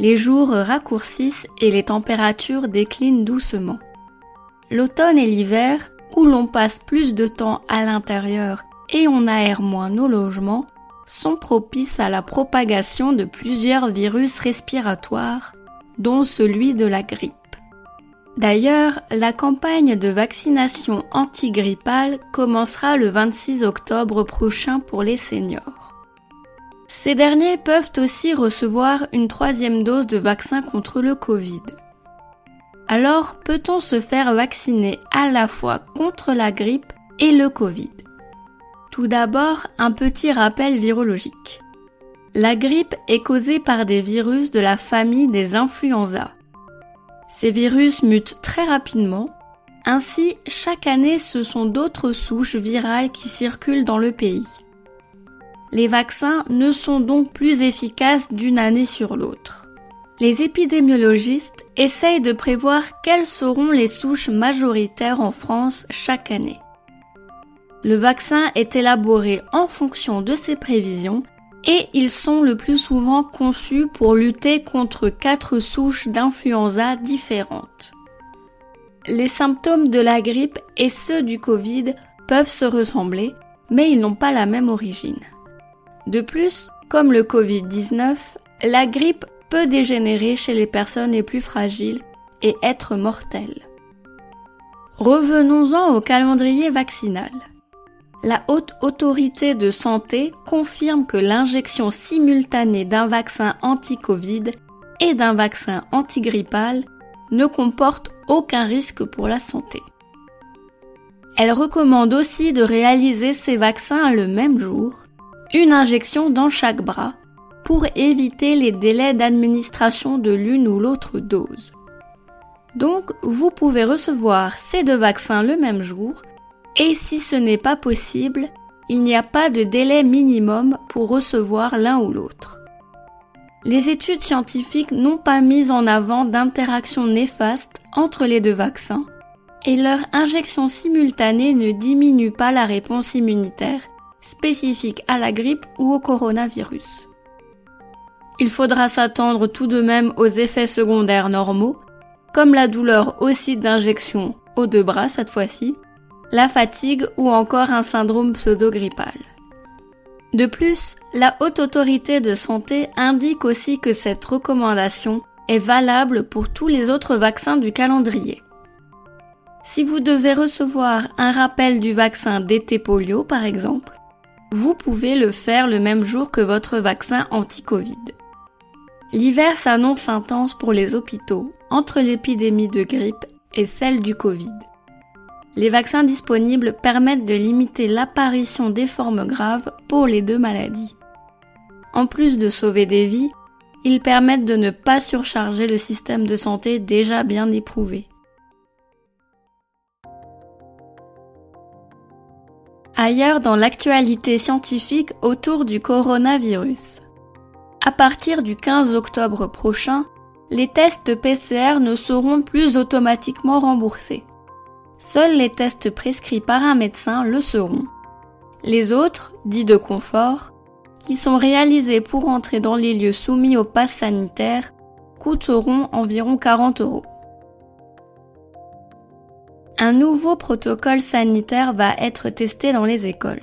Les jours raccourcissent et les températures déclinent doucement. L'automne et l'hiver, où l'on passe plus de temps à l'intérieur et on aère moins nos logements, sont propices à la propagation de plusieurs virus respiratoires, dont celui de la grippe. D'ailleurs, la campagne de vaccination antigrippale commencera le 26 octobre prochain pour les seniors. Ces derniers peuvent aussi recevoir une troisième dose de vaccin contre le Covid. Alors, peut-on se faire vacciner à la fois contre la grippe et le Covid? Tout d'abord, un petit rappel virologique. La grippe est causée par des virus de la famille des influenza ces virus mutent très rapidement. Ainsi, chaque année, ce sont d'autres souches virales qui circulent dans le pays. Les vaccins ne sont donc plus efficaces d'une année sur l'autre. Les épidémiologistes essayent de prévoir quelles seront les souches majoritaires en France chaque année. Le vaccin est élaboré en fonction de ces prévisions et ils sont le plus souvent conçus pour lutter contre quatre souches d'influenza différentes. Les symptômes de la grippe et ceux du Covid peuvent se ressembler, mais ils n'ont pas la même origine. De plus, comme le Covid-19, la grippe peut dégénérer chez les personnes les plus fragiles et être mortelle. Revenons-en au calendrier vaccinal la haute autorité de santé confirme que l'injection simultanée d'un vaccin anti-Covid et d'un vaccin antigrippal ne comporte aucun risque pour la santé. Elle recommande aussi de réaliser ces vaccins le même jour, une injection dans chaque bras, pour éviter les délais d'administration de l'une ou l'autre dose. Donc, vous pouvez recevoir ces deux vaccins le même jour et si ce n'est pas possible, il n'y a pas de délai minimum pour recevoir l'un ou l'autre. Les études scientifiques n'ont pas mis en avant d'interaction néfaste entre les deux vaccins et leur injection simultanée ne diminue pas la réponse immunitaire spécifique à la grippe ou au coronavirus. Il faudra s'attendre tout de même aux effets secondaires normaux, comme la douleur aussi d'injection aux deux bras cette fois-ci, la fatigue ou encore un syndrome pseudo-grippal. De plus, la Haute Autorité de Santé indique aussi que cette recommandation est valable pour tous les autres vaccins du calendrier. Si vous devez recevoir un rappel du vaccin d'été polio par exemple, vous pouvez le faire le même jour que votre vaccin anti-Covid. L'hiver s'annonce intense pour les hôpitaux entre l'épidémie de grippe et celle du Covid les vaccins disponibles permettent de limiter l'apparition des formes graves pour les deux maladies. En plus de sauver des vies, ils permettent de ne pas surcharger le système de santé déjà bien éprouvé. Ailleurs dans l'actualité scientifique autour du coronavirus. À partir du 15 octobre prochain, les tests PCR ne seront plus automatiquement remboursés. Seuls les tests prescrits par un médecin le seront. Les autres, dits de confort, qui sont réalisés pour entrer dans les lieux soumis au pass sanitaire, coûteront environ 40 euros. Un nouveau protocole sanitaire va être testé dans les écoles.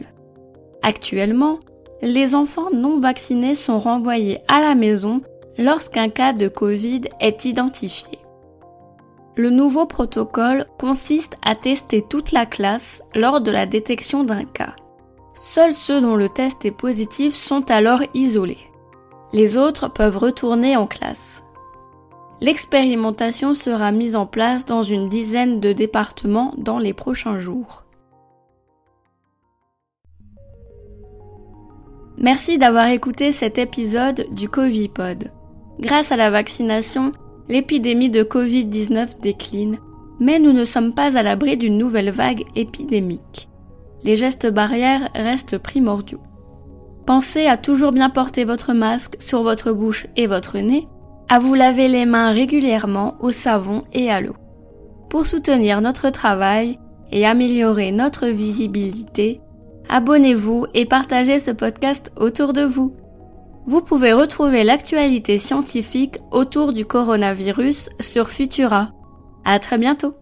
Actuellement, les enfants non vaccinés sont renvoyés à la maison lorsqu'un cas de Covid est identifié. Le nouveau protocole consiste à tester toute la classe lors de la détection d'un cas. Seuls ceux dont le test est positif sont alors isolés. Les autres peuvent retourner en classe. L'expérimentation sera mise en place dans une dizaine de départements dans les prochains jours. Merci d'avoir écouté cet épisode du Covipod. Grâce à la vaccination, l'épidémie de Covid-19 décline, mais nous ne sommes pas à l'abri d'une nouvelle vague épidémique. Les gestes barrières restent primordiaux. Pensez à toujours bien porter votre masque sur votre bouche et votre nez, à vous laver les mains régulièrement au savon et à l'eau. Pour soutenir notre travail et améliorer notre visibilité, abonnez-vous et partagez ce podcast autour de vous. Vous pouvez retrouver l'actualité scientifique autour du coronavirus sur Futura. À très bientôt!